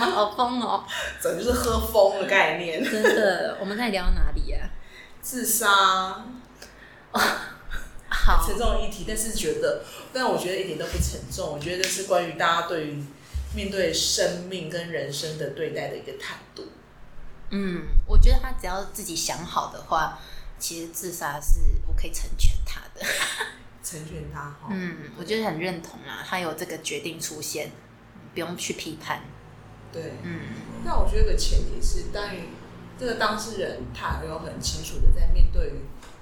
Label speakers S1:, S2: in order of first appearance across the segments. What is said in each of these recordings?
S1: 好疯哦，
S2: 整就是喝疯的概念。
S1: 真的。我们在聊哪里呀？
S2: 自杀，
S1: 好，
S2: 沉重的议题，但是觉得，但我觉得一点都不沉重。我觉得这是关于大家对于面对生命跟人生的对待的一个态度。
S1: 嗯，我觉得他只要自己想好的话，其实自杀是我可以成全他的。
S2: 成全他哈。
S1: 嗯，我觉得很认同啊，他有这个决定出现，不用去批判。
S2: 对，
S1: 嗯
S2: 那我觉得有个前提是，当于这个当事人他有很清楚的在面对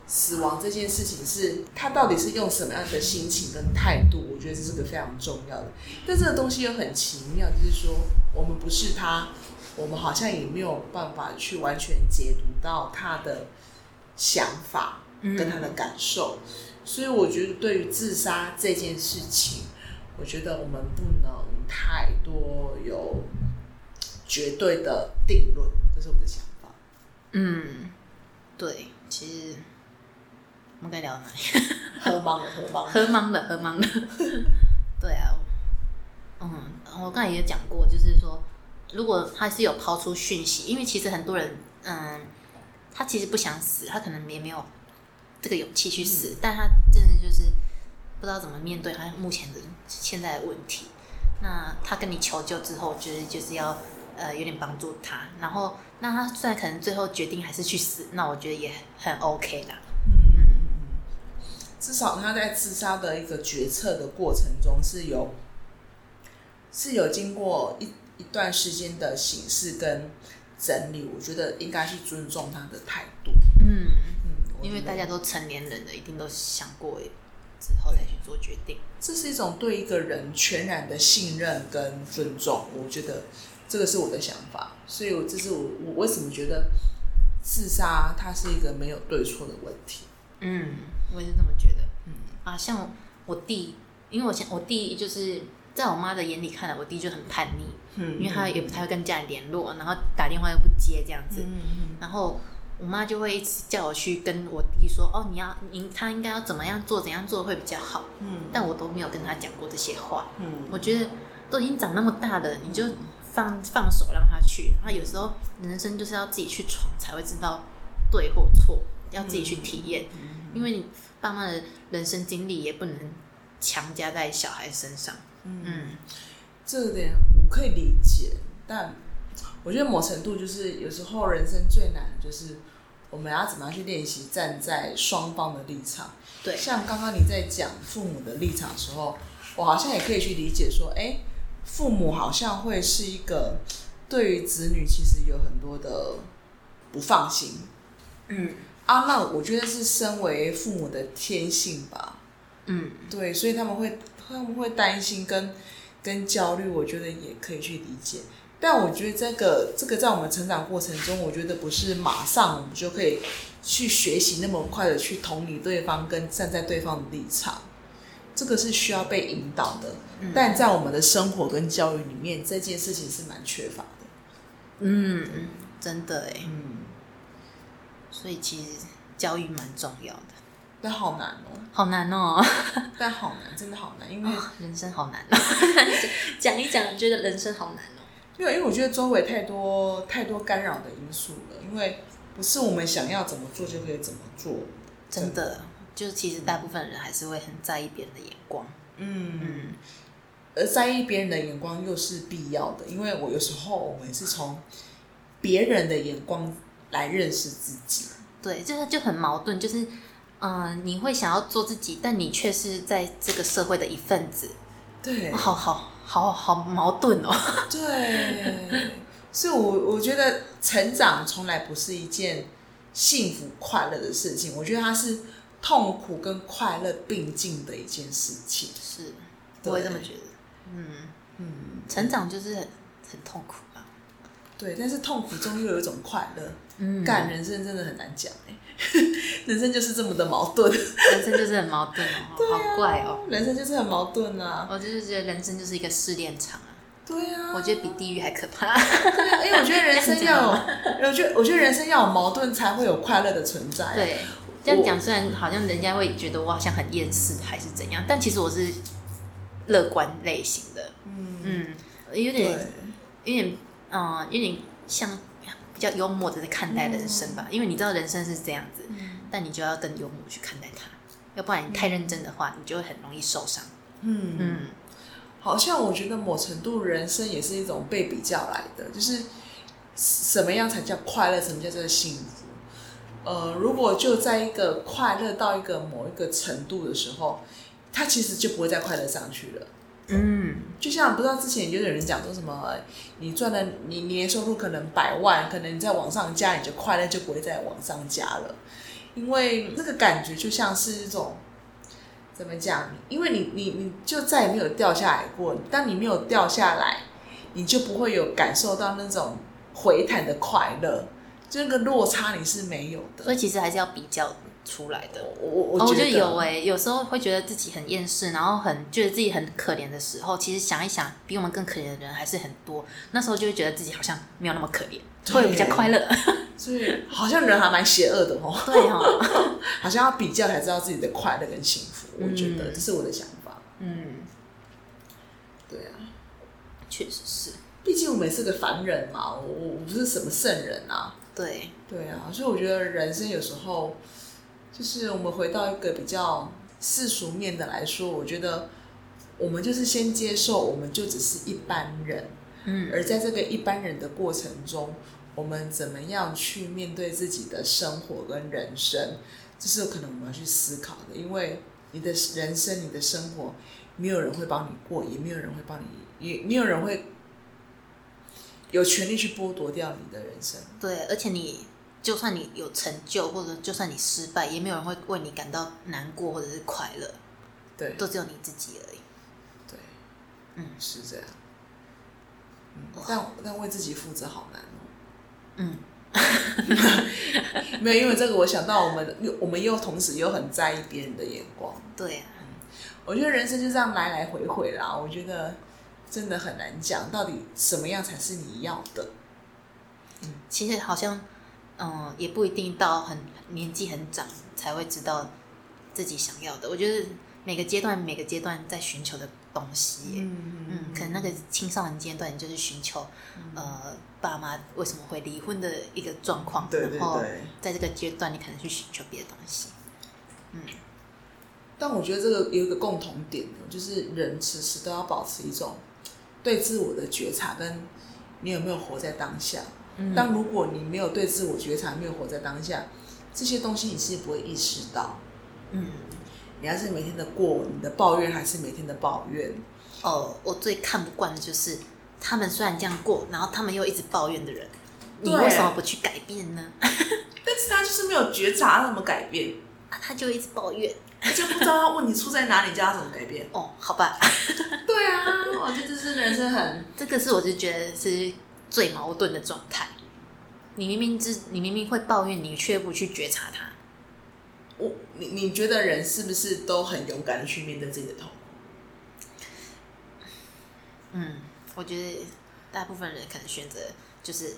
S2: 死亡这件事情是，他到底是用什么样的心情跟态度，我觉得这是个非常重要的。但这个东西又很奇妙，就是说我们不是他，我们好像也没有办法去完全解读到他的想法跟他的感受。所以我觉得对于自杀这件事情，我觉得我们不能太多有绝对的定论，这是我的想法。
S1: 嗯，对，其实我们该聊哪里？
S2: 喝懵了，喝懵了。
S1: 喝懵了，喝懵了。对啊，嗯，我刚才也讲过，就是说，如果他是有抛出讯息，因为其实很多人，嗯，他其实不想死，他可能也没有这个勇气去死，但他真的就是不知道怎么面对他目前的现在的问题。那他跟你求救之后，我觉得就是要呃有点帮助他，然后那他虽然可能最后决定还是去死，那我觉得也很 OK 啦。
S2: 嗯至少他在自杀的一个决策的过程中是有是有经过一一段时间的形式跟整理，我觉得应该是尊重他的态度。
S1: 嗯。
S2: 嗯，
S1: 因为大家都成年人了，一定都想过之后再去做决定。
S2: 这是一种对一个人全然的信任跟尊重，我觉得这个是我的想法，所以我这是我我为什么觉得自杀它是一个没有对错的问题。
S1: 嗯，我也是这么觉得。
S2: 嗯
S1: 啊，像我弟，因为我现我弟就是在我妈的眼里看来，我弟就很叛逆，
S2: 嗯
S1: 因为他也不太会跟家里联络，然后打电话又不接这样子，
S2: 嗯
S1: 然后我妈就会一直叫我去跟我弟说，哦，你要你他应该要怎么样做，怎样做会比较好，
S2: 嗯
S1: 但我都没有跟他讲过这些话。
S2: 嗯
S1: 我觉得都已经长那么大了，你就放放手让他去。他有时候人生就是要自己去闯，才会知道对或错，要自己去体验。因为你爸妈的人生经历也不能强加在小孩身上。嗯
S2: 这点我可以理解，但我觉得某程度就是有时候人生最难就是我们要怎么样去练习站在双方的立场。
S1: 对，
S2: 像刚刚你在讲父母的立场的时候，我好像也可以去理解说，哎，父母好像会是一个对于子女其实有很多的不放心
S1: 嗯
S2: 啊。那我觉得是身为父母的天性吧，
S1: 嗯
S2: 对，所以他们会他们会担心跟跟焦虑，我觉得也可以去理解。但我觉得这个这个在我们成长过程中，我觉得不是马上我们就可以去学习那么快的去同理对方跟站在对方的立场，这个是需要被引导的。
S1: 嗯
S2: 但在我们的生活跟教育里面，这件事情是蛮缺乏的。
S1: 嗯，真的哎，
S2: 嗯，
S1: 所以其实教育蛮重要的，
S2: 但好难哦，
S1: 好难哦，
S2: 但好难，真的好难，因为
S1: 人生好难哦。讲一讲，觉得人生好难哦。
S2: 因为因为我觉得周围太多太多干扰的因素了，因为不是我们想要怎么做就可以怎么做。
S1: 真的，就是其实大部分人还是会很在意别人的眼光。
S2: 嗯，
S1: 嗯
S2: 而在意别人的眼光又是必要的，因为我有时候我们是从别人的眼光来认识自己。
S1: 对，这个就很矛盾，就是，嗯、你会想要做自己，但你却是在这个社会的一份子，
S2: 对
S1: 好好好好矛盾哦。
S2: 对，所以我我觉得成长从来不是一件幸福快乐的事情，我觉得它是痛苦跟快乐并进的一件事情。
S1: 是，我也这么觉得。嗯，
S2: 嗯，
S1: 成长就是很很痛苦啊。
S2: 对，但是痛苦中又有一种快乐。
S1: 嗯
S2: 干人生真的很难讲哎、人生就是这么的矛盾，
S1: 人生就是很矛盾哦，好 怪哦。
S2: 人生就是很矛盾啊。
S1: 我就是觉得人生就是一个试炼场啊，
S2: 对啊，
S1: 我觉得比地狱还可怕。
S2: 因为我觉得人生 要有，我觉得我觉得人生要有矛盾才会有快乐的存在、，
S1: 对，这样讲虽然好像人家会觉得我好像很厌世还是怎样，但其实我是乐观类型的，
S2: 嗯，
S1: 嗯，有点，有点嗯，有点像比较幽默的在看待人生吧，因为你知道人生是这样子，但你就要更幽默去看待它，要不然你太认真的话，你就会很容易受伤。
S2: 嗯。
S1: 嗯，
S2: 好像我觉得某程度人生也是一种被比较来的，就是什么样才叫快乐，什么叫做幸福。呃，如果就在一个快乐到一个某一个程度的时候，他其实就不会再快乐上去了。
S1: 嗯，
S2: 就像不知道之前就有人讲说什么，你赚了你年收入可能百万，可能你再往上加，你就快乐就不会再往上加了，因为那个感觉就像是一种怎么讲？因为你你你就再也没有掉下来过，当你没有掉下来，你就不会有感受到那种回弹的快乐，就那个落差你是没有的。
S1: 所以其实还是要比较出来的。
S2: 我我
S1: 哦，我
S2: 觉得
S1: 有哎、有时候会觉得自己很厌世，然后很觉得自己很可怜的时候，其实想一想，比我们更可怜的人还是很多。那时候就会觉得自己好像没有那么可怜，会比较快乐。
S2: 所以好像人还蛮邪恶的哦。
S1: 对哦，
S2: 好像要比较才知道自己的快乐跟幸福，我觉得
S1: 嗯
S2: 这是我的想法。
S1: 嗯，
S2: 对啊，
S1: 确实是，
S2: 毕竟我们也是个凡人嘛，我我我不是什么圣人啊。
S1: 对，
S2: 对啊，所以我觉得人生有时候就是我们回到一个比较世俗面的来说，我觉得我们就是先接受，我们就只是一般人，
S1: 嗯
S2: 而在这个一般人的过程中，我们怎么样去面对自己的生活跟人生，这是可能我们要去思考的。因为你的人生、你的生活，没有人会帮你过，也没有人会帮你，也没有人会有权利去剥夺掉你的人生。
S1: 对，而且你就算你有成就，或者就算你失败，也没有人会为你感到难过或者是快乐，
S2: 对
S1: 都只有你自己而已。
S2: 对，
S1: 嗯
S2: 是这样。嗯，但但为自己负责好难哦。
S1: 嗯，
S2: 没有，因为这个我想到我们又我们又同时又很在意别人的眼光。
S1: 对啊，
S2: 我觉得人生就这样来来回回啦，我觉得真的很难讲，到底什么样才是你要的。
S1: 嗯其实好像，嗯，也不一定到很年纪很长才会知道自己想要的。我觉得每个阶段每个阶段在寻求的东西，
S2: 嗯
S1: 嗯，可能那个青少年阶段你就是寻求，呃，爸妈为什么会离婚的一个状况，
S2: 对对
S1: 然后。在这个阶段你可能去寻求别的东西。
S2: 嗯但我觉得这个有一个共同点呢，就是人时时都要保持一种对自我的觉察，跟你有没有活在当下。
S1: 嗯
S2: 当如果你没有对自我觉察，没有活在当下，这些东西你是不会意识到。
S1: 嗯，
S2: 你还是每天的过，你的抱怨还是每天的抱怨。
S1: 哦，我最看不惯的就是他们虽然这样过，然后他们又一直抱怨的人，你为什么不去改变呢？
S2: 但是他就是没有觉察，他怎么改变？
S1: 啊，他就一直抱怨。
S2: 他就不知道他问你出在哪里，叫他怎么改变。
S1: 哦，好吧，
S2: 对啊，我觉得这是人生很
S1: 这个是我就觉得是最矛盾的状态。你明明知你明明会抱怨，你却不去觉察它。
S2: 我你你觉得人是不是都很勇敢的去面对自己的痛苦？
S1: 嗯，我觉得大部分人可能选择就是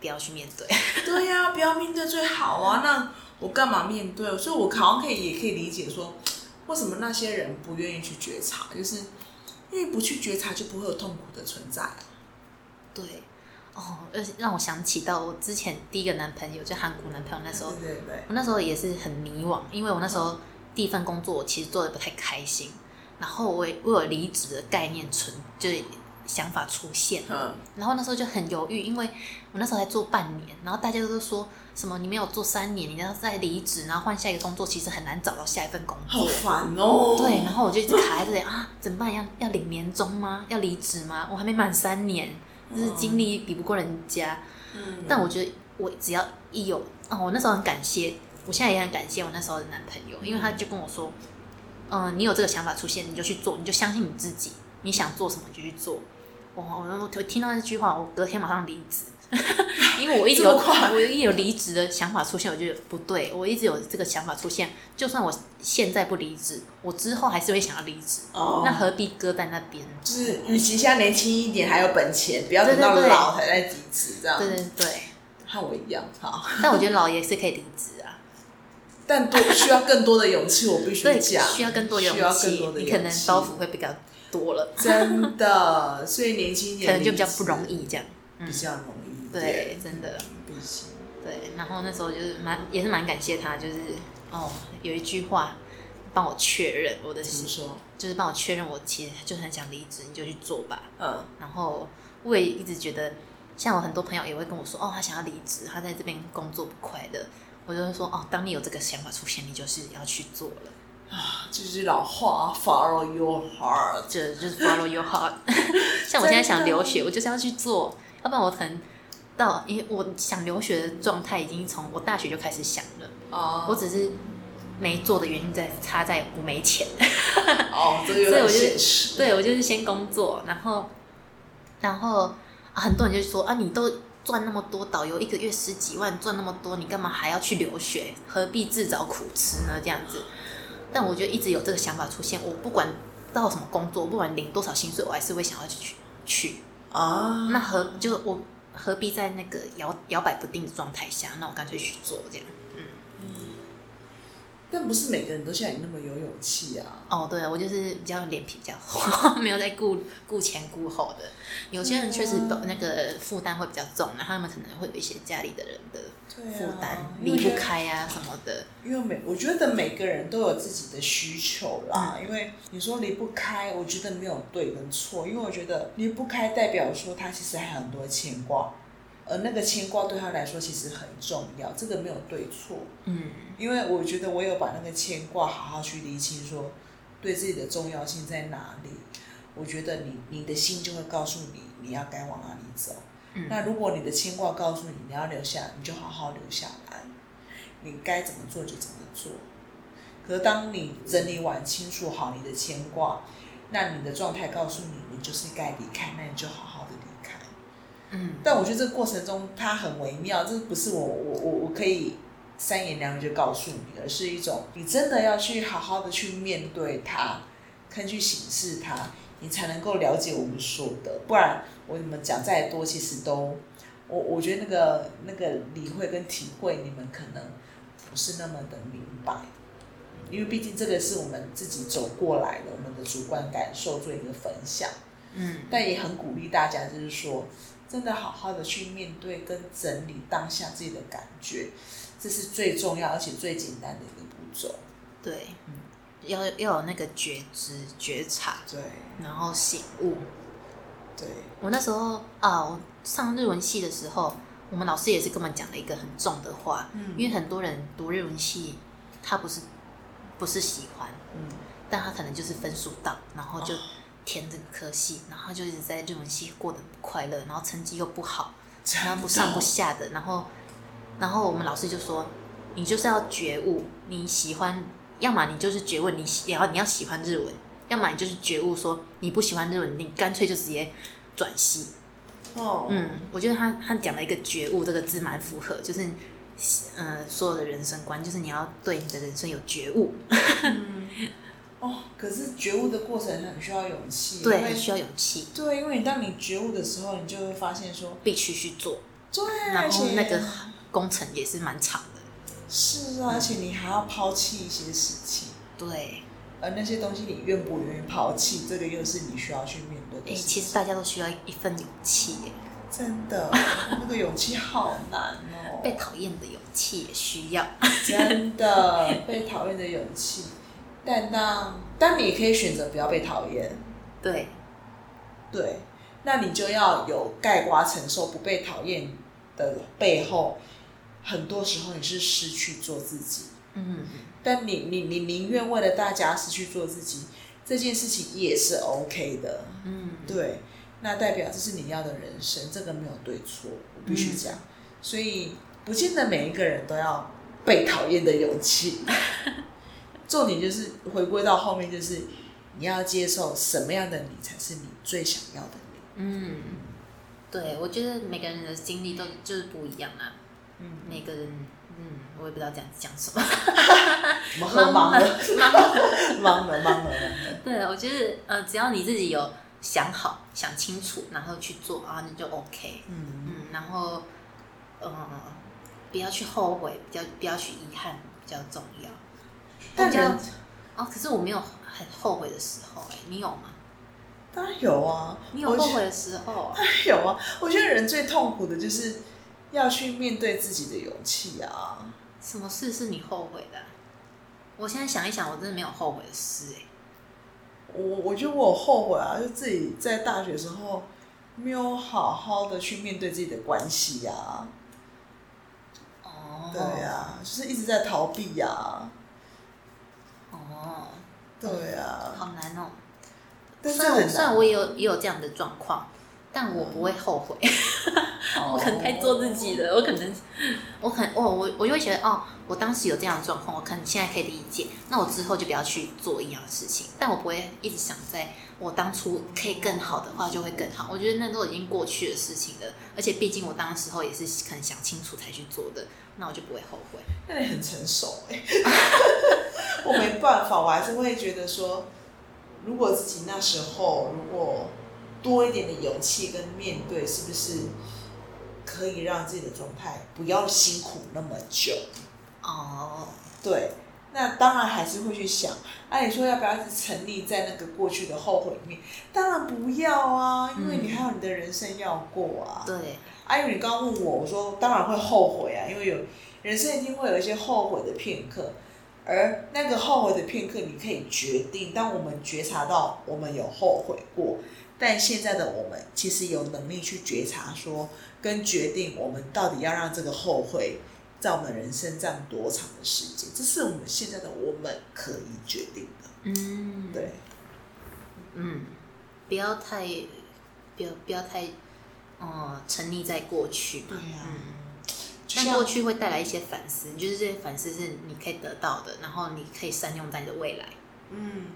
S1: 不要去面对。
S2: 对呀、不要面对最好啊。那我干嘛面对？所以我好像可以也可以理解说，为什么那些人不愿意去觉察，就是因为不去觉察就不会有痛苦的存在。
S1: 对，哦，而且让我想起到我之前第一个男朋友，就韩国男朋友那时候，
S2: 对对对，
S1: 我那时候也是很迷惘，因为我那时候第一份工作我其实做的不太开心，然后我也我有离职的概念存，就是想法出现，
S2: 嗯，
S1: 然后那时候就很犹豫，因为我那时候才做半年，然后大家都说什么你没有做三年，你要再离职，然后换下一个工作，其实很难找到下一份工作
S2: 好
S1: 作。
S2: 烦哦。
S1: 对，然后我就一直卡在这里 啊，怎么办？要要领年终吗？要离职吗？我还没满三年，就是经历比不过人家。
S2: 嗯，
S1: 但我觉得我只要一有哦，我那时候很感谢，我现在也很感谢我那时候的男朋友，因为他就跟我说，嗯、你有这个想法出现，你就去做，你就相信你自己，你想做什么就去做。我我我听到那句话，我隔天马上离职，因为我一直有我一有离职的想法出现，我就觉得不对，我一直有这个想法出现，就算我现在不离职，我之后还是会想要离职，
S2: 哦。
S1: 那何必搁在那边？
S2: 就是与其现在年轻一点，还有本钱，不要等到老才在离职，这样。
S1: 对对对，
S2: 和我一样，好。
S1: 但我觉得老爷是可以离职啊，
S2: 但多需要更多的勇气，我必须
S1: 对，
S2: 讲，
S1: 需要更多勇
S2: 需要更
S1: 气
S2: 多，的
S1: 你可能包袱会比较多。了，
S2: 真的，所以年轻
S1: 一
S2: 点 可
S1: 能就比较不容易这样。
S2: 比较容易
S1: 对，真的。
S2: 必须。
S1: 对，然后那时候就是蛮也是蛮感谢他，就是哦有一句话帮我确认我的
S2: 怎么说？
S1: 就是帮我确认我其实就很想离职，你就去做吧。
S2: 嗯，
S1: 然后我也一直觉得，像我很多朋友也会跟我说，哦，他想要离职，他在这边工作不快乐。我就会说，哦，当你有这个想法出现，你就是要去做了，
S2: 啊，这句老话，Follow your heart。
S1: 这就是 follow your heart。像我现在想留学，我就是要去做，要不然我可能到，因为我想留学的状态已经从我大学就开始想了，
S2: 哦，
S1: 我只是没做的原因在差在我没钱。
S2: 哦，
S1: 所以我就。对我就是先工作，然后，然后、啊很多人就说啊，你都赚那么多，导游一个月十几万，赚那么多，你干嘛还要去留学？何必自找苦吃呢？这样子。但我觉得一直有这个想法出现，我不管到什么工作，不管领多少薪水，我还是会想要去去。
S2: 啊，
S1: 那和就我何必在那个摇摇摆不定的状态下？那我干脆去做这样。
S2: 但不是每个人都像你那么有勇气啊。
S1: 哦，对，我就是比较脸皮比较厚，没有在顾顾前顾后的。有些人确实都那个负担会比较重，然后他们可能会有一些家里的人的负担，离不开啊什么的。
S2: 因为每我觉得每个人都有自己的需求啦，
S1: 嗯
S2: 因为你说离不开，我觉得没有对跟错，因为我觉得离不开代表说他其实还有很多牵挂，而那个牵挂对他来说其实很重要，这个没有对错，
S1: 嗯
S2: 因为我觉得我有把那个牵挂好好去理清，说对自己的重要性在哪里，我觉得你你的心就会告诉你你要该往哪里走。
S1: 嗯
S2: 那如果你的牵挂告诉你你要留下，你就好好留下来，你该怎么做就怎么做。可是当你整理完清楚好你的牵挂，那你的状态告诉你你就是该离开，那你就好。
S1: 嗯
S2: 但我觉得这个过程中它很微妙，这不是我我我我可以三言两语就告诉你，而是一种你真的要去好好的去面对它，看去审视它，你才能够了解我们说的。不然我你们讲再多，其实都我我觉得那个那个理会跟体会，你们可能不是那么的明白。因为毕竟这个是我们自己走过来的，我们的主观感受做一个分享。
S1: 嗯
S2: 但也很鼓励大家，就是说，真的好好的去面对跟整理当下自己的感觉，这是最重要而且最简单的一个步骤。
S1: 对
S2: 嗯，
S1: 要要有那个觉知、觉察，
S2: 对。
S1: 然后醒悟。
S2: 对，
S1: 我那时候啊，我上日文系的时候，我们老师也是跟我们讲了一个很重的话，
S2: 嗯。
S1: 因为很多人读日文系，他不是不是喜欢，
S2: 嗯，
S1: 但他可能就是分数到，然后就
S2: 哦
S1: 填这个科系，然后就一直在日文系过得不快乐，然后成绩又不好，然后不上不下的，然后然后我们老师就说，你就是要觉悟，你喜欢，要么你就是觉悟，你喜也要你要喜欢日文，要么你就是觉悟说你不喜欢日文，你干脆就直接转系。
S2: 哦，
S1: 嗯，我觉得他他讲了一个觉悟这个字蛮符合，就是呃所有的人生观，就是你要对你的人生有觉悟，
S2: 哦，可是觉悟的过程很需要勇气，
S1: 对，很需要勇气，
S2: 对，因为你当你觉悟的时候，你就会发现说，
S1: 必须去做，
S2: 对，
S1: 然后那个工程也是蛮长的，
S2: 是啊，而且你还要抛弃一些事情。
S1: 对，
S2: 而那些东西你愿不愿意抛弃，这个又是你需要去面对的
S1: 哎。其实大家都需要一份勇气耶，
S2: 真的，那个勇气好难哦。
S1: 被讨厌的勇气也需要，
S2: 真的 被讨厌的勇气，但当当你可以选择不要被讨厌，
S1: 对，
S2: 对，那你就要有盖瓜承受不被讨厌的背后，很多时候你是失去做自己，
S1: 嗯，
S2: 但你你你宁愿为了大家失去做自己，这件事情也是 OK 的，
S1: 嗯，
S2: 对，那代表这是你要的人生，这个没有对错，我必须讲。所以不见得每一个人都要被讨厌的勇气。重点就是回归到后面，就是你要接受什么样的你才是你最想要的你。
S1: 嗯，对，我觉得每个人的经历都就是不一样啊，
S2: 嗯，
S1: 每个人，嗯，我也不知道讲讲什么，
S2: 我们喝忙了，
S1: 忙了。
S2: 忙了，忙。
S1: 对，我觉得呃，只要你自己有想好、想清楚，然后去做啊，那就 OK。
S2: 嗯，
S1: 嗯，然后呃，不要去后悔，不要不要去遗憾，比较重要。
S2: 但
S1: 比较
S2: 人
S1: 哦，可是我没有很后悔的时候、哎，你有吗？
S2: 当然有啊，
S1: 你有后悔的时候啊？
S2: 有啊，我觉得人最痛苦的就是要去面对自己的勇气啊。
S1: 什么事是你后悔的啊、我现在想一想，我真的没有后悔的事、哎，
S2: 我我觉得我有后悔啊，就自己在大学的时候没有好好的去面对自己的关系啊。
S1: 哦，
S2: 对呀、就是一直在逃避呀、
S1: 哦，
S2: 对呀、
S1: 好难哦。
S2: 但是
S1: 虽然我虽然我也有也有这样的状况，但我不会后悔。我可能太做自己了，我可能，我可能，哦，我我就会觉得，哦，我当时有这样的状况，我可能现在可以理解，那我之后就不要去做一样的事情，但我不会一直想在我当初可以更好的话就会更好，我觉得那都已经过去的事情了，而且毕竟我当时候也是可能想清楚才去做的，那我就不会后悔。
S2: 那你很成熟哎、我没办法，我还是会觉得说，如果自己那时候如果多一点的勇气跟面对，是不是可以让自己的状态不要辛苦那么久？
S1: 哦，
S2: 对，那当然还是会去想，那、你说要不要一直沉溺在那个过去的后悔里面？当然不要啊，因为你还有你的人生要过啊。
S1: 对，
S2: 啊，因为你刚刚问我，我说当然会后悔啊，因为有人生一定会有一些后悔的片刻，而那个后悔的片刻，你可以决定。当我们觉察到我们有后悔过，但现在的我们其实有能力去觉察说，跟决定我们到底要让这个后悔在我们人生占多长的时间，这是我们现在的我们可以决定的。
S1: 嗯，
S2: 对，
S1: 嗯，不要太，不要不要太，呃，沉溺在过去。
S2: 对呀
S1: 嗯。但过去会带来一些反思，就是这些反思是你可以得到的，然后你可以善用在你的未来。
S2: 嗯，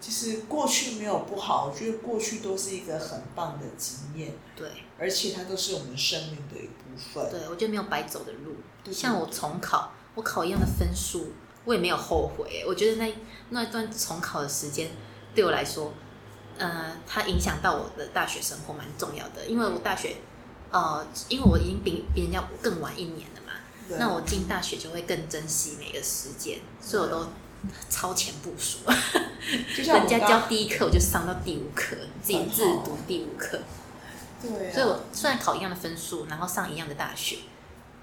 S2: 其实过去没有不好，我觉得过去都是一个很棒的经验。
S1: 对，
S2: 而且它都是我们生命的一部分。
S1: 对我觉得没有白走的路。
S2: 对
S1: 像我重考，我考一样的分数，我也没有后悔。我觉得那那一段重考的时间对我来说，呃，它影响到我的大学生活蛮重要的，因为我大学，呃，因为我已经比比人家更晚一年了嘛，那我进大学就会更珍惜每个时间，所以我都超前部署。
S2: 就像
S1: 人家教第一课，我就上到第五课，自己自读第五课。
S2: 对、啊，
S1: 所以我虽然考一样的分数，然后上一样的大学，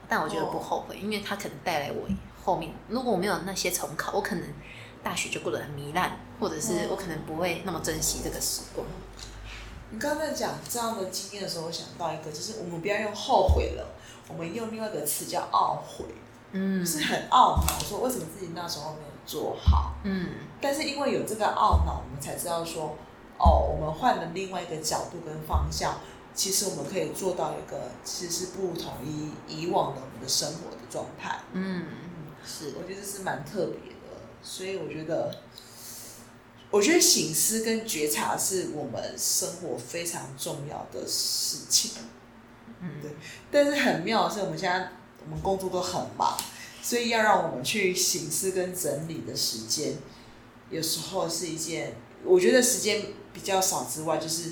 S1: 但我觉得不后悔，因为它可能带来我后面，如果我没有那些重考，我可能大学就过得很糜烂，或者是我可能不会那么珍惜这个时光。
S2: 你刚才讲这样的经验的时候，我想到一个，就是我们不要用后悔了，我们用另外一个词叫懊悔，
S1: 嗯
S2: 就是很懊恼，说为什么自己那时候没有做好。
S1: 嗯
S2: 但是因为有这个懊恼，我们才知道说，哦，我们换了另外一个角度跟方向，其实我们可以做到一个其实是不同于以往的我们的生活的状态。
S1: 嗯，是
S2: 我觉得这是蛮特别的，所以我觉得，我觉得醒思跟觉察是我们生活非常重要的事情。
S1: 嗯
S2: 对但是很妙的是，我们现在我们工作都很忙，所以要让我们去醒思跟整理的时间，有时候是一件我觉得时间比较少之外，就是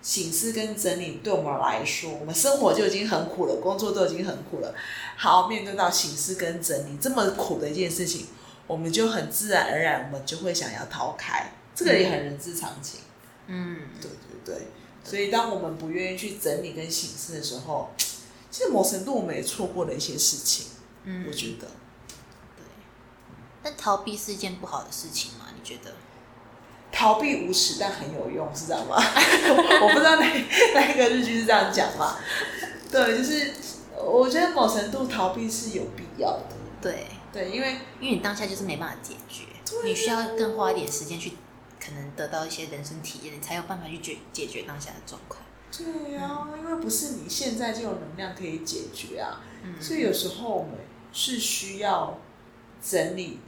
S2: 醒思跟整理对我们来说，我们生活就已经很苦了，工作都已经很苦了，好面对到醒思跟整理这么苦的一件事情，我们就很自然而然，我们就会想要逃开，这个也很人之常情。
S1: 嗯
S2: 对对对，所以当我们不愿意去整理跟形式的时候，其实某程度我们也错过了一些事情。
S1: 嗯，
S2: 我觉得，
S1: 对。但逃避是一件不好的事情吗？你觉得？
S2: 逃避无耻但很有用，是这样吗？我不知道哪哪一个日剧是这样讲嘛？对，就是我觉得某程度逃避是有必要的。
S1: 对，
S2: 对，因为
S1: 因为你当下就是没办法解决，你需要更花一点时间去，可能得到一些人生体验，你才有办法去解解决当下的状况。
S2: 对呀、因为不是你现在就有能量可以解决啊，
S1: 嗯，
S2: 所以有时候我们是需要整理，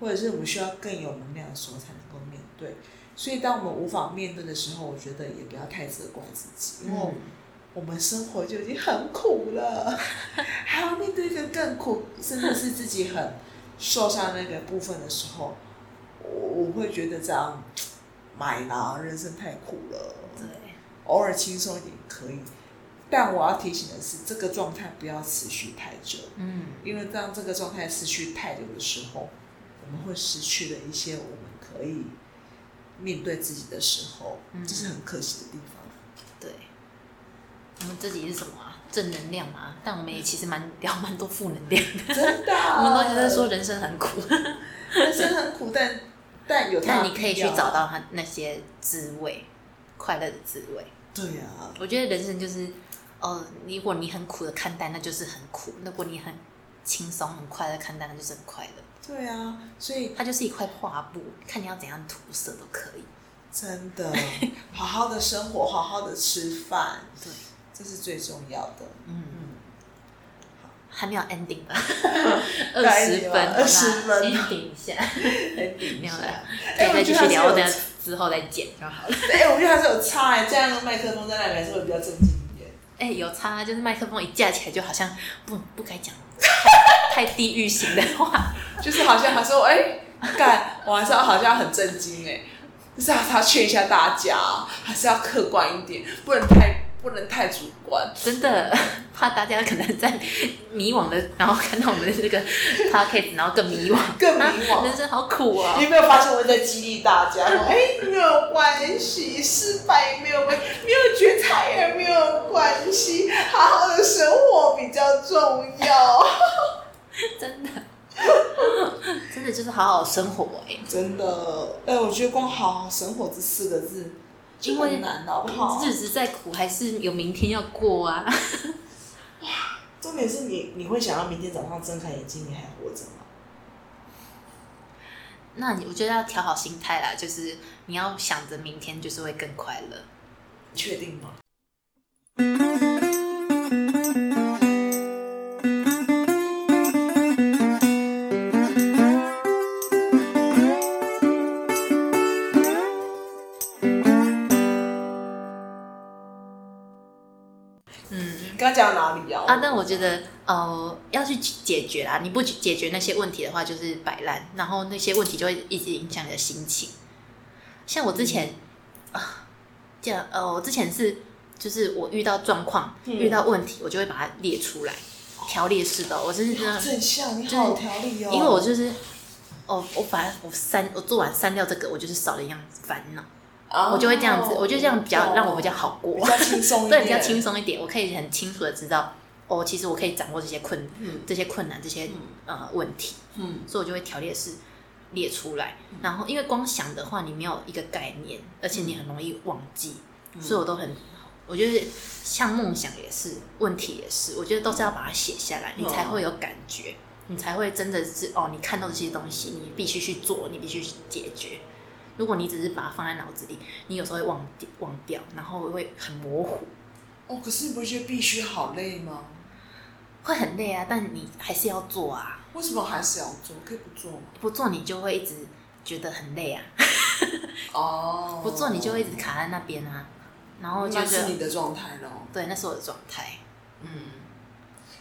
S2: 或者是我们需要更有能量的时候才能够面对。所以当我们无法面对的时候，我觉得也不要太责怪自己，因为
S1: 嗯
S2: 我们生活就已经很苦了，还要面对一个更苦，甚至是自己很受伤那个部分的时候，我我会觉得这样买啦，人生太苦了。
S1: 对，
S2: 偶尔轻松一点可以，但我要提醒的是，这个状态不要持续太久，
S1: 嗯，
S2: 因为当这个状态持续太久的时候，我们会失去了一些我们可以面对自己的时候，
S1: 嗯。
S2: 这是很可惜的地方。
S1: 对。我们自己是什么啊？正能量嘛，但我们也其实蛮聊蛮多负能量的。
S2: 真的，
S1: 我们都觉得说人生很苦，
S2: 人生很苦，但但有它的
S1: 但你可以去找到他那些滋味，快乐的滋味。
S2: 对啊，
S1: 我觉得人生就是，哦，如果你很苦的看待，那就是很苦；如果你很轻松、很快乐看待，那就是很快乐。
S2: 对啊，所以
S1: 它就是一块画布，看你要怎样涂色都可以。
S2: 真的好好的生活，好好的吃饭，
S1: 对，
S2: 这是最重要的。
S1: 嗯，
S2: 嗯，
S1: 还没有 ending 吧？
S2: 要
S1: 二
S2: ending
S1: 十
S2: 吗
S1: 分
S2: ，20分
S1: ending 一下，
S2: 很顶
S1: 没有了，可
S2: 哎
S1: 以再继续聊，
S2: 我
S1: 等之后再剪就好了。
S2: 哎、我觉得还是有差哎、这样用麦克风在那里还是会比较正经一点。
S1: 哎、有差，就是麦克风一架起来，就好像不不该讲太地域型的话。
S2: 就是好像还说，哎、干，我还是要好像很震惊哎、就是还是要劝一下大家，还是要客观一点，不能太不能太主观。
S1: 真的 怕大家可能在迷惘的，然后看到我们的这个 podcast，然后更迷惘，
S2: 更迷惘
S1: 啊人生好苦啊、
S2: 你有没有发现我在激励大家？说哎、没有关系，失败也没有关，没有觉察也没有关系，好好的生活比较重要。
S1: 真的，真的就是好好生活哎、
S2: 真的，哎、我觉得光好好生活这四个字，
S1: 因为
S2: 难，好不好？
S1: 日子再苦，还是有明天要过啊。
S2: 重点是你，你会想要明天早上睁开眼睛，你还活着吗？
S1: 那你我觉得要调好心态啦，就是你要想着明天就是会更快乐。
S2: 你确定吗？
S1: 我觉得呃要去解决啦，你不解决那些问题的话，就是摆烂，然后那些问题就会一直影响你的心情。像我之前啊，这样呃，我之前是就是我遇到状况、
S2: 嗯
S1: 遇到问题，我就会把它列出来，条列式的哦。我真是真的，
S2: 正向，你好条理哦。
S1: 因为我就是哦，我把我删我做完删掉这个，我就是少了一样烦恼，
S2: 哦
S1: 我就会这样子，我就这样比较让我比较好过，
S2: 比较轻松一
S1: 对，比较轻松一点，我可以很清楚的知道，哦，其实我可以掌握这些困
S2: 嗯
S1: 这些困难、这些呃问题，
S2: 嗯，
S1: 所以我就会条列式列出来。然后因为光想的话，你没有一个概念，而且你很容易忘记，所以我都很，我觉得像梦想也是，问题也是，我觉得都是要把它写下来，你才会有感觉，你才会真的是哦，你看到这些东西，你必须去做，你必须去解决。如果你只是把它放在脑子里，你有时候会忘掉忘掉，然后会很模糊，
S2: 哦，可是你不会觉得必须好累吗？
S1: 会很累啊。但你还是要做啊，
S2: 为什么还是要做？可以不做吗？
S1: 不做你就会一直觉得很累啊，
S2: 哦，
S1: 不做你就会一直卡在那边啊，然后就觉得
S2: 是你的状态咯。
S1: 对，那是我的状态。
S2: 嗯，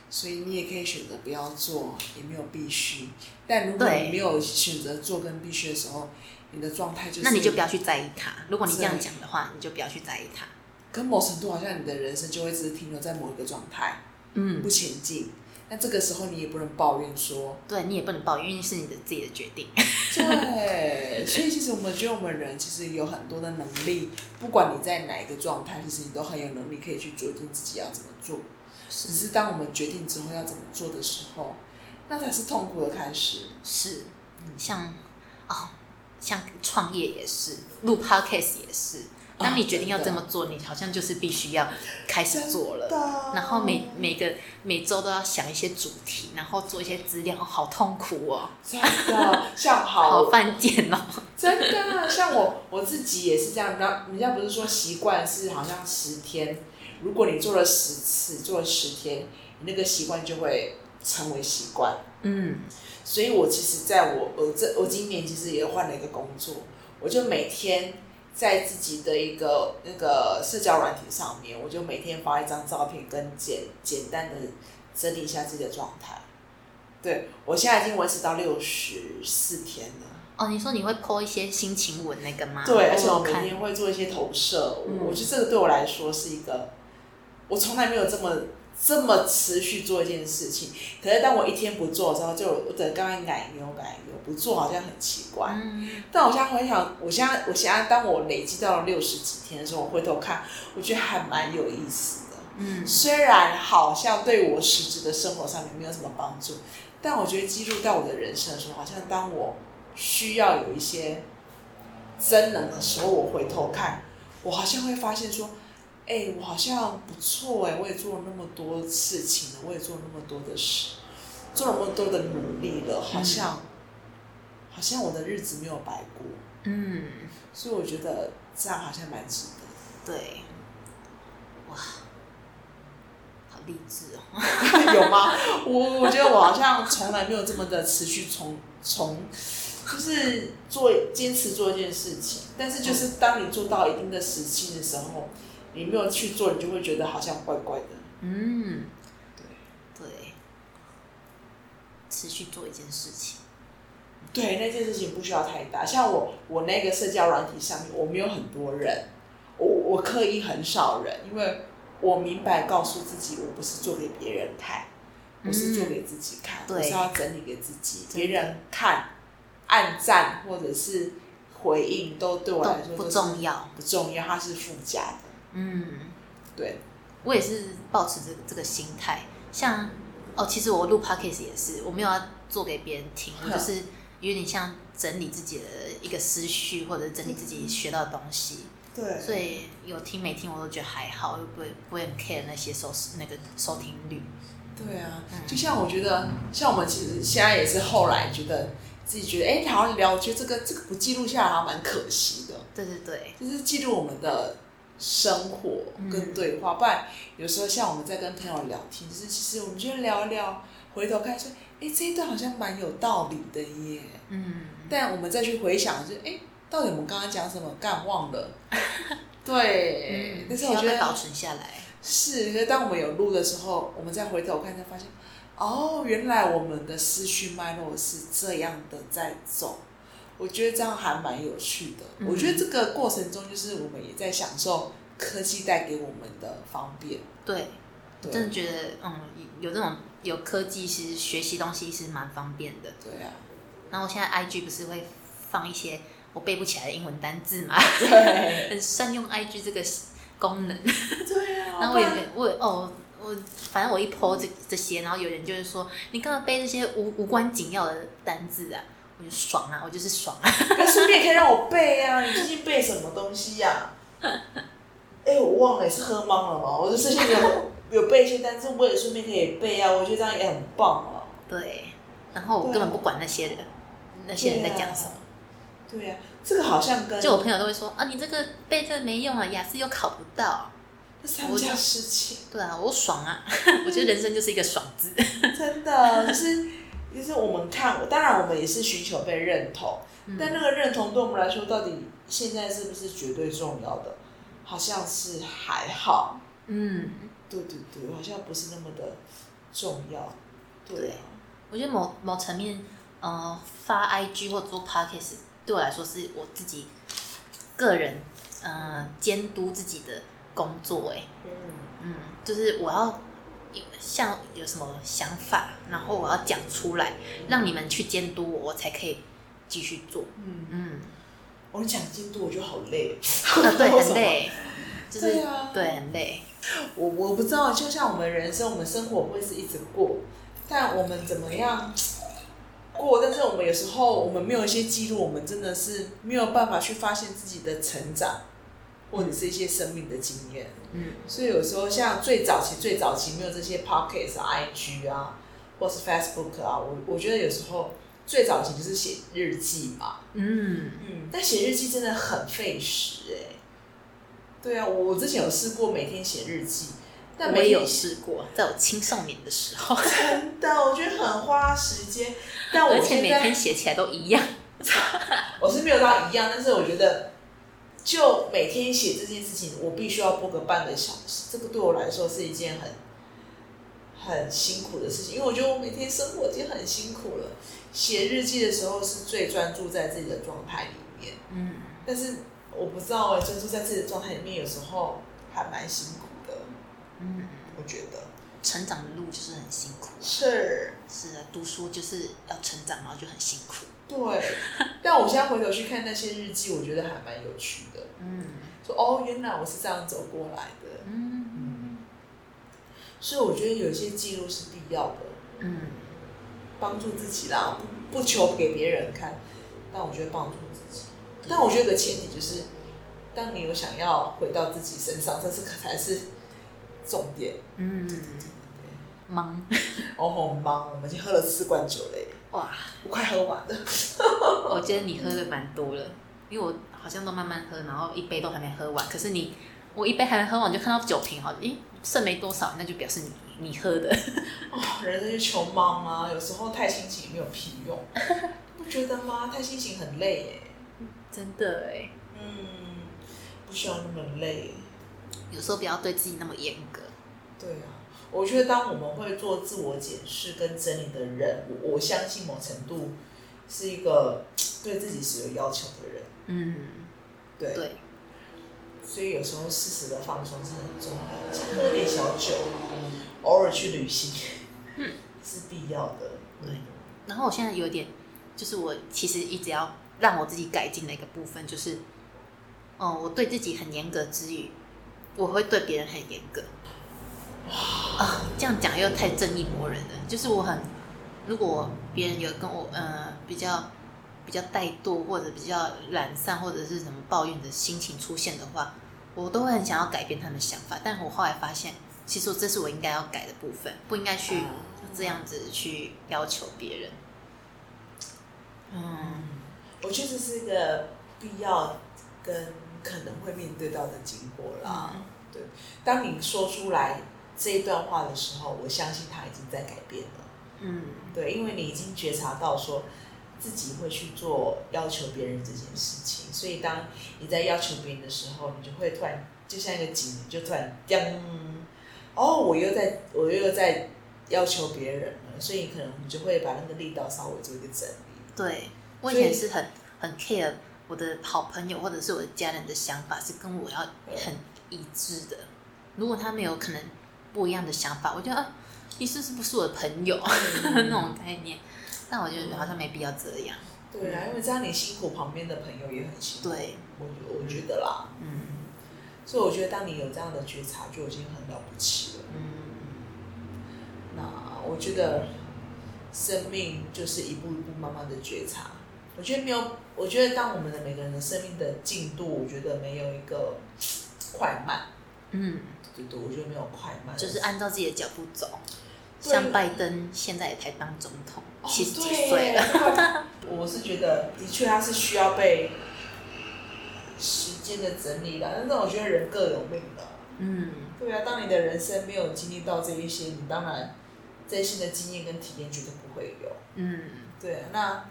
S2: 所以你也可以选择不要做，也没有必须。但如果你没有选择做跟必须的时候，你的状态就是
S1: 那你就不要去在意它。如果你这样
S2: 对
S1: 讲的话，你就不要去在意它。
S2: 跟某程度好像你的人生就会只是停留在某一个状态，
S1: 嗯
S2: 不，前进。那这个时候你也不能抱怨说，
S1: 对你也不能抱怨，因为是你的自己的决定。
S2: 对，所以其实我们觉得我们人其实有很多的能力，不管你在哪一个状态，其实你都很有能力可以去决定自己要怎么做。只是当我们决定之后要怎么做的时候，那才是痛苦的开始。
S1: 是，像哦，像创业也是，录 podcast 也是。当你决定要这么做，你好像就是必须要开始做了。然后每每个每周都要想一些主题，然后做一些资料，哦好痛苦哦，
S2: 真的像 好
S1: 好犯贱哦。
S2: 真的，像我我自己也是这样。人家人家不是说习惯是好像十天，如果你做了十次，做了十天，你那个习惯就会成为习惯。
S1: 嗯，
S2: 所以我其实在我我这我今年其实也换了一个工作，我就每天在自己的一个那个社交软体上面，我就每天发一张照片，跟简简单的整理一下自己的状态。对我现在已经维持到六十四天了。
S1: 哦，你说你会 po 一些心情文那个吗？
S2: 对，而且我每天会做一些投射，
S1: 嗯
S2: 我觉得这个对我来说是一个我从来没有这么这么持续做一件事情。可是当我一天不做的时候，就我等刚刚奶牛奶牛不做好像很奇怪。
S1: 嗯
S2: 但我现在回想，我现在我现在当我累积到了六十几天的时候，我回头看，我觉得还蛮有意思的。
S1: 嗯
S2: 虽然好像对我实质的生活上面没有什么帮助，但我觉得记录到我的人生的时候，好像当我需要有一些真能的时候，我回头看，我好像会发现说，哎、我好像不错哎、我也做了那么多事情了，我也做了那么多的事，做了那么多的努力了，好像、好像我的日子没有白过，
S1: 嗯，
S2: 所以我觉得这样好像蛮值得。
S1: 对，哇，好励志哦。
S2: 有吗？我我觉得我好像从来没有这么的持续从从，就是做坚持做一件事情，但是就是当你做到一定的时期的时候，你没有去做，你就会觉得好像怪怪的。
S1: 嗯，
S2: 对
S1: 对，持续做一件事情。
S2: 对，那件事情不需要太大。像我我那个社交软体上面，我没有很多人，我我刻意很少人，因为我明白告诉自己，我不是做给别人看，我是做给自己看，
S1: 对
S2: 我是要整理给自己，别人看、按赞或者是回应，都对我来说
S1: 不重要。
S2: 不重要，它是附加的。
S1: 嗯，
S2: 对，
S1: 我也是保持这个这个心态。像哦，其实我录 podcast 也是，我没有要做给别人听，我就是有点像整理自己的一个思绪，或者整理自己学到的东西。
S2: 对，
S1: 所以有听没听，我都觉得还好，又不会不会很 care 那些收视那个收听率。
S2: 对啊，
S1: 嗯
S2: 就像我觉得，像我们其实现在也是后来觉得自己觉得，哎、好像聊，我觉得这个这个不记录下来好像蛮可惜的。
S1: 对对对，
S2: 就是记录我们的生活跟对话，不然有时候像我们在跟朋友聊天，就是其实我们就聊一聊，回头看说，哎，这一段好像蛮有道理的耶。
S1: 嗯，
S2: 但我们再去回想，就哎，到底我们刚刚讲什么？干忘了。对，
S1: 嗯，
S2: 但是我觉
S1: 需要保存下来。
S2: 是，可是当我们有录的时候，我们再回头看，才发现，哦，原来我们的思绪脉络是这样的在走。我觉得这样还蛮有趣的。
S1: 嗯
S2: 我觉得这个过程中，就是我们也在享受科技带给我们的方便。
S1: 对，我
S2: 对
S1: 真的觉得，嗯，有这种有科技，其实学习东西是蛮方便的。
S2: 对啊，
S1: 然后我现在 IG 不是会放一些我背不起来的英文单字嘛，
S2: 对，
S1: 很善用 IG 这个功能。
S2: 对啊。
S1: 然后我也我也哦我反正我一 po 这这些，然后有人就是说你干嘛背这些无无关紧要的单字啊？我就爽啊，我就是爽啊。
S2: 那顺便可以让我背啊！你最近背什么东西呀、哎、我忘了，是喝懵了吗？我就之前有有背一些单词，我也顺便可以背啊。我觉得这样也很棒啊。
S1: 对，然后我根本不管那些人，那些人在讲什么。
S2: 对呀、这个好像跟
S1: 就我朋友都会说啊，你这个背这个没用啊，雅思又考不到。
S2: 这是他们家事情，
S1: 对啊，我爽啊！我觉得人生就是一个爽字。
S2: 真的就是就是我们看，当然我们也是寻求被认同，
S1: 嗯。
S2: 但那个认同对我们来说，到底现在是不是绝对重要的？好像是还好，
S1: 嗯，
S2: 对对对，好像不是那么的重要。对。啊，
S1: 我觉得某某层面，呃，发 IG 或做 Podcast 对我来说是我自己个人呃监督自己的工作、欸，
S2: 嗯，
S1: 嗯，就是我要有像有什么想法，然后我要讲出来，让你们去监督我，我才可以继续做。
S2: 嗯，
S1: 嗯，
S2: 我讲监督我觉得好累，
S1: 啊，对，很累，就是
S2: 对啊
S1: 对，很累。
S2: 我我不知道，就像我们人生，我们生活不会是一直过，但我们怎么样过？但是我们有时候我们没有一些记录，我们真的是没有办法去发现自己的成长，或者是一些生命的经验。
S1: 嗯
S2: 所以有时候像最早期、最早期没有这些 Pockets 啊、IG 啊，或是 Facebook 啊，我我觉得有时候最早期就是写日记嘛。
S1: 嗯，
S2: 嗯，但写日记真的很费时哎、对啊，我我之前有试过每天写日记，但每天
S1: 我也有试过，在我青少年的时候，
S2: 真的，我觉得很花时间。但我
S1: 而且每
S2: 现在
S1: 天写起来都一样。
S2: 我是没有到一样，但是我觉得就每天写这件事情，我必须要播个半个小时，这个对我来说是一件很很辛苦的事情，因为我觉得我每天生活已经很辛苦了。写日记的时候是最专注在自己的状态里面，
S1: 嗯，
S2: 但是我不知道哎，专注在自己的状态里面，有时候还蛮辛苦的。
S1: 嗯，
S2: 我觉得
S1: 成长的路就是很辛苦，
S2: 是，
S1: 是的，读书就是要成长，然后就很辛苦。
S2: 对。但我现在回头去看那些日记，我觉得还蛮有趣的。
S1: 嗯
S2: 说哦，原来我是这样走过来的。
S1: 嗯
S2: 所以我觉得有一些记录是必要的，
S1: 嗯，
S2: 帮助自己啦，不不求给别人看，但我觉得帮助自己。但我觉得有个前提就是，当你有想要回到自己身上，这是可才是重点。
S1: 嗯，忙
S2: 我，好忙，我们已经喝了四罐酒嘞，
S1: 哇！
S2: 我快喝完了。
S1: 我觉得你喝的蛮多了，因为我好像都慢慢喝，然后一杯都还没喝完。可是你，我一杯还没喝完就看到酒瓶，好，咦，剩没多少，那就表示你你喝的。
S2: 哦，人生就穷忙啊，有时候太清醒也没有屁用，不觉得吗？太清醒很累耶。
S1: 真的哎，
S2: 嗯，不需要那么累。
S1: 有时候不要对自己那么严格。
S2: 对啊，我觉得当我们会做自我检视跟整理的人，我我相信某程度是一个对自己是有要求的人。
S1: 嗯，
S2: 对，
S1: 对，
S2: 所以有时候适时的放松是很重要的，像喝点小酒，偶尔去旅行，
S1: 嗯，
S2: 是必要的。
S1: 对然后我现在有点，就是我其实一直要让我自己改进的一个部分，就是，哦，我对自己很严格之余，我会对别人很严格。啊，这样讲又太正义魔人了。就是我很，如果别人有跟我呃比较比较怠惰或者比较懒散或者是什么抱怨的心情出现的话，我都会很想要改变他们的想法。但我后来发现，其实这是我应该要改的部分，不应该去
S2: 啊
S1: 这样子去要求别人。嗯，
S2: 我确实是一个必要跟可能会面对到的经过啦。
S1: 嗯
S2: 对，当你说出来这一段话的时候，我相信他已经在改变了。
S1: 嗯，
S2: 对，因为你已经觉察到说自己会去做要求别人这件事情，所以当你在要求别人的时候，你就会突然就像一个警，就突然当，哦，我又在我又在要求别人了，所以可能你就会把那个力道稍微做一个整理。
S1: 对，我以前是很很 care 我的好朋友或者是我的家人的想法是跟我要很一致的。如果他没有可能不一样的想法，我觉得啊，你是不是我的朋友、那种概念？但我觉得好像没必要这样。
S2: 对啊，因为这样你辛苦，旁边的朋友也很辛苦。
S1: 对，
S2: 我我觉得啦，
S1: 嗯
S2: 所以我觉得当你有这样的觉察，就已经很了不起了。
S1: 嗯
S2: 那我觉得生命就是一步一步慢慢的觉察。我觉得没有，我觉得当我们的每个人的生命的进度，我觉得没有一个快慢，
S1: 嗯，
S2: 对对，我觉得没有快慢，
S1: 就是按照自己的脚步走。像拜登现在也才当总统，
S2: 哦
S1: 七十几
S2: 对
S1: 岁了。
S2: 我是觉得的确他是需要被时间的整理的，但是我觉得人各有命的。
S1: 嗯，
S2: 对啊，当你的人生没有经历到这一些，你当然这些的经验跟体验绝对不会有。
S1: 嗯，
S2: 对啊，那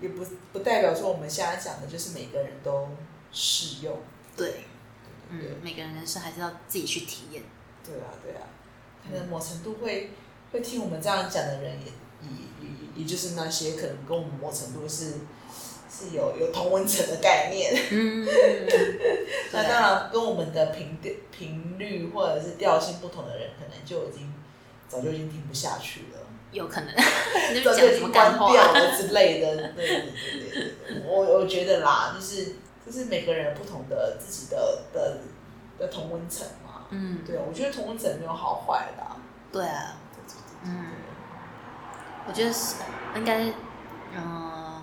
S2: 也不不代表说我们现在讲的就是每个人都适用。
S1: 对嗯
S2: 对，
S1: 每个人人生还是要自己去体验。
S2: 对啊，对啊，可能某程度会会听我们这样讲的人也，也也也就是那些可能跟我们某程度是是有有同温层的概念。
S1: 嗯，
S2: 那当然，跟我们的频调频率或者是调性不同的人，可能就已经早就已经听不下去了。
S1: 有可能。
S2: 早就已经关？掉了之类的。对对对对对对，我我觉得啦，就是就是每个人不同的自己的的的同温层嘛。
S1: 嗯，
S2: 对啊，我觉得同温层没有好坏的。
S1: 对啊，
S2: 对对对
S1: 嗯，我觉得是应该，嗯、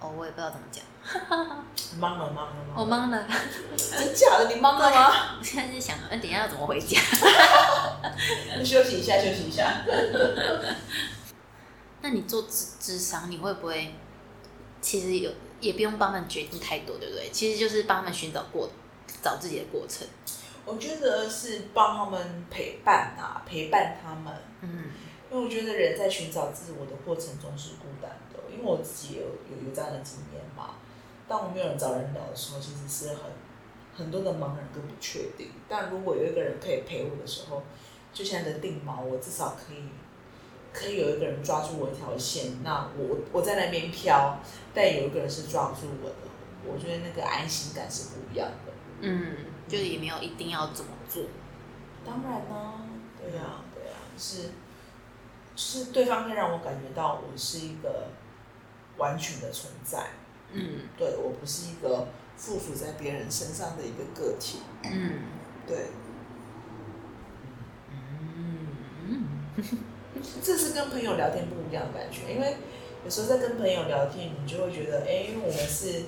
S1: 哦，我也不知道怎么讲，
S2: 对忙了忙了
S1: 我
S2: 忙了，真假的？你忙了吗？
S1: 我现在在想，那等一下要怎么回家？
S2: 休息一下，休息一下。
S1: 那你做智智商，你会不会其实有也不用帮他们决定太多，对不对？其实就是帮他们寻找过找自己的过程。
S2: 我觉得是帮他们陪伴啊，陪伴他们。
S1: 嗯
S2: 因为我觉得人在寻找自我的过程中是孤单的，因为我自己有有有这样的经验嘛。当我没有人找人聊的时候，其实是很很多的茫然跟不确定。但如果有一个人可以陪我的时候，就像一个定锚，我至少可以可以有一个人抓住我一条线，那我我在那边飘，但有一个人是抓住我的，我觉得那个安心感是不一样的。
S1: 嗯，就也没有一定要怎么做。
S2: 当然呢、对呀、对呀、是，就是对方会让我感觉到我是一个完全的存在，
S1: 嗯。
S2: 对我不是一个附属在别人身上的一个个体，
S1: 嗯。
S2: 对，
S1: 嗯
S2: 这是跟朋友聊天不一样的感觉，因为有时候在跟朋友聊天，你就会觉得，哎，因为我们是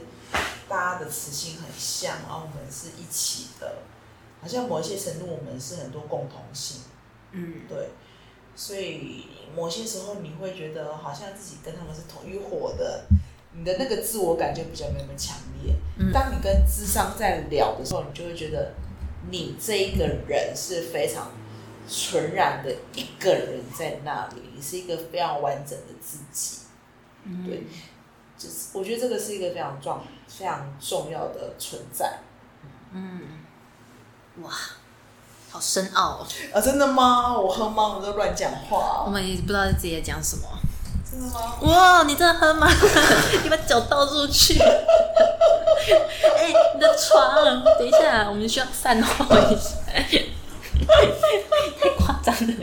S2: 大家的磁性很像，然后我们是一起的，好像某一些程度我们是很多共同性，
S1: 嗯。
S2: 对，所以某些时候你会觉得好像自己跟他们是同一伙的，你的那个自我感就比较没有那么强烈。
S1: 嗯。
S2: 当你跟智商在聊的时候，你就会觉得你这一个人是非常纯然的一个人在那里，你是一个非常完整的自己。
S1: 嗯
S2: 对就是我觉得这个是一个非常重、非常重要的存在。
S1: 嗯，哇，好深奥哦，
S2: 啊，真的吗？我喝吗？我都乱讲话。
S1: 我们也不知道自己在讲什么。
S2: 真的吗？
S1: 哇，你真的喝吗？你把脚倒出去。哎、你的床，等一下，我们需要散后一下。太夸张了。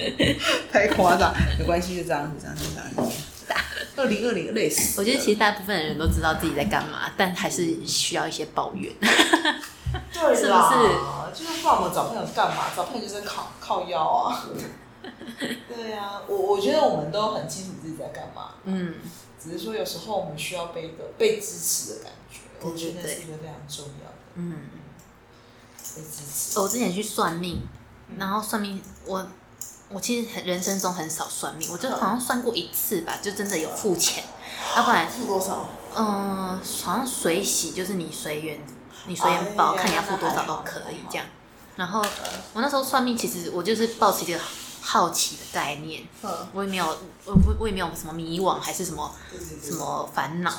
S2: 太夸张，没关系，就这样子，这样子，这样子。二零二零累死。
S1: 我觉得其实大部分的人都知道自己在干嘛，但还是需要一些抱怨。
S2: 对
S1: 是不
S2: 是，就是不然我们找朋友干嘛？找朋友就是靠靠腰啊。对呀、我我觉得我们都很清楚自己在干嘛，
S1: 嗯，
S2: 只是说有时候我们需要被一个被支持的感觉，我觉得是一个非常重要的
S1: 嗯，
S2: 被支持。
S1: 我之前去算命，然后算命，我我其实很人生中很少算命，我就好像算过一次吧，就真的有付钱，要不然
S2: 付多少？
S1: 嗯，好像随喜，就是你随缘，你随缘报，
S2: 哎
S1: 看你要付多少都可以这样。然后我那时候算命，其实我就是抱持一个好奇的概念，
S2: 嗯，
S1: 我也没有，我我我也没有什么迷惘还是什么什么烦恼，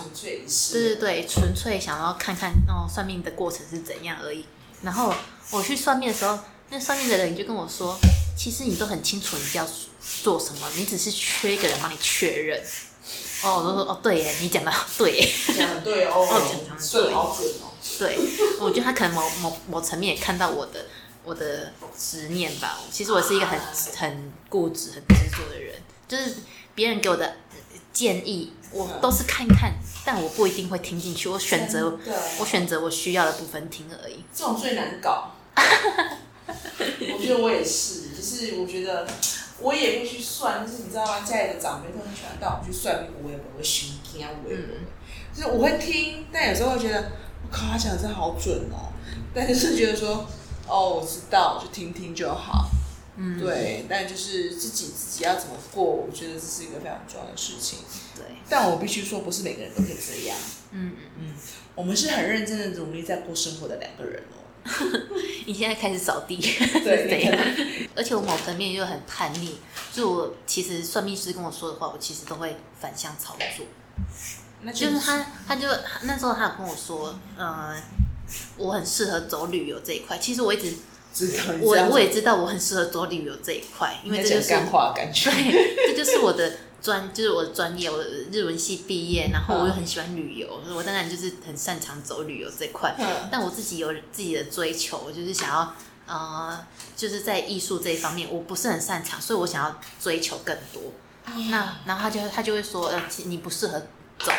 S2: 是，
S1: 对对对，纯粹想要看看哦算命的过程是怎样而已。然后我去算命的时候，那上面的人就跟我说，其实你都很清楚你要做什么，你只是缺一个人帮你确认。哦，我都说哦，对耶，你讲的对耶，
S2: 讲的对哦
S1: 哦讲，
S2: 的
S1: 对
S2: 好准哦。
S1: 对，我觉得他可能某某某层面也看到我的我的执念吧。其实我是一个很很固执、很执着的人，就是别人给我的建议，我都是看看，但我不一定会听进去。我选择我选择我需要的部分听而已。
S2: 这种最难搞。我觉得我也是，就是我觉得我也会去算，就是你知道吗？家里的长辈都很喜欢带我们去算命，我也不会心惊，我也不会，就是我会听，但有时候会觉得，我靠，他讲的真的好准哦。但就是觉得说，哦，我知道，就听听就好。
S1: 嗯，
S2: 对，但就是自己自己要怎么过，我觉得这是一个非常重要的事情。
S1: 对，
S2: 但我必须说，不是每个人都可以这样。
S1: 嗯，
S2: 嗯，我们是很认真的努力在过生活的两个人哦。
S1: 你现在开始扫地，
S2: 对？
S1: 而且我某层面又很叛逆，就我其实算命师跟我说的话，我其实都会反向操作。
S2: 那
S1: 就是他，他就那时候他有跟我说，呃，我很适合走旅游这一块。其实我一直，
S2: 知道
S1: 我我也知道我很适合走旅游这一块，因为这就是
S2: 干话感觉。
S1: 对，这就是我的专，就是我的专业，我的日文系毕业，然后我又很喜欢旅游，我当然就是很擅长走旅游这块。
S2: 嗯
S1: 但我自己有自己的追求，我就是想要，呃，就是在艺术这一方面，我不是很擅长，所以我想要追求更多。那然后他就他就会说，呃，其你不适合走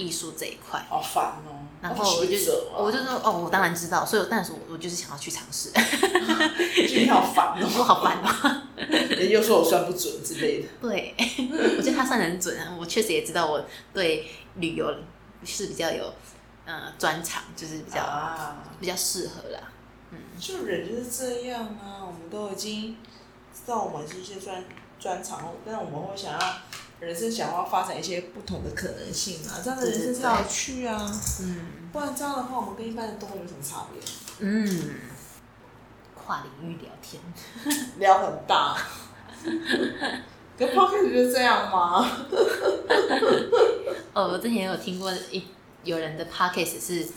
S1: 艺术这一块。
S2: 好烦哦。
S1: 然后我就我就说哦，我当然知道，所以但是我我就是想要去尝试，
S2: 你好烦
S1: 我
S2: 哦。
S1: 好烦哦。
S2: 人又说我算不准之类的。
S1: 对，我觉得他算得很准啊。我确实也知道我对旅游是比较有呃专长，就是比较、
S2: 啊，
S1: 比较适合啦。
S2: 嗯就人就是这样啊，我们都已经知道我们是一些专专长，但是我们会想要人生想要发展一些不同的可能性啊，这样的人生才有趣啊。
S1: 嗯
S2: 不然这样的话，我们跟一般的动物有什么差别？
S1: 嗯，跨领域聊天，
S2: 聊很大。跟 p o c k e t 就是这样吗？
S1: 哦，我之前有听过一有人的 podcast 是，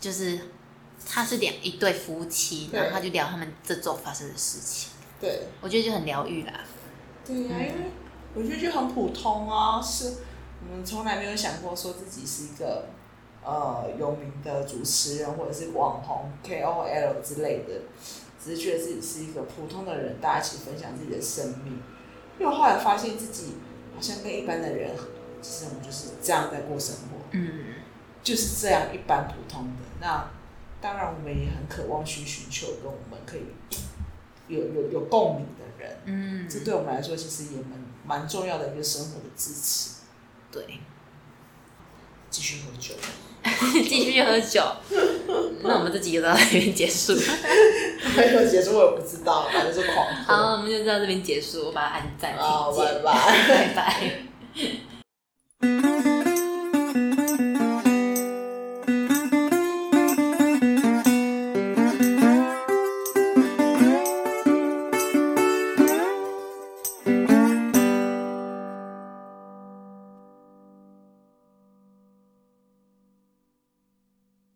S1: 就是他是两一对夫妻，然后他就聊他们这周发生的事情，
S2: 对。
S1: 我觉得就很疗愈啦。
S2: 对呀、因为我觉得就很普通啊，是我们从来没有想过说自己是一个呃有名的主持人或者是网红 KOL 之类的，只是觉得自己是一个普通的人，大家一起分享自己的生命。因为我后来发现自己好像跟一般的人，其实我们就是这样在过生活，
S1: 嗯，
S2: 就是这样一般普通的。那当然，我们也很渴望去寻求跟我们可以有有有共鸣的人，
S1: 嗯，
S2: 这对我们来说其实也蛮蛮重要的一个生活的支持，
S1: 对，
S2: 继续喝酒，
S1: 继续喝酒，那我们这集就到这边结束。
S2: 没有结束，我也不知道，反正是狂。
S1: 好，我们就到这边结束，我把它按暂停。
S2: 好，拜拜，
S1: 拜拜。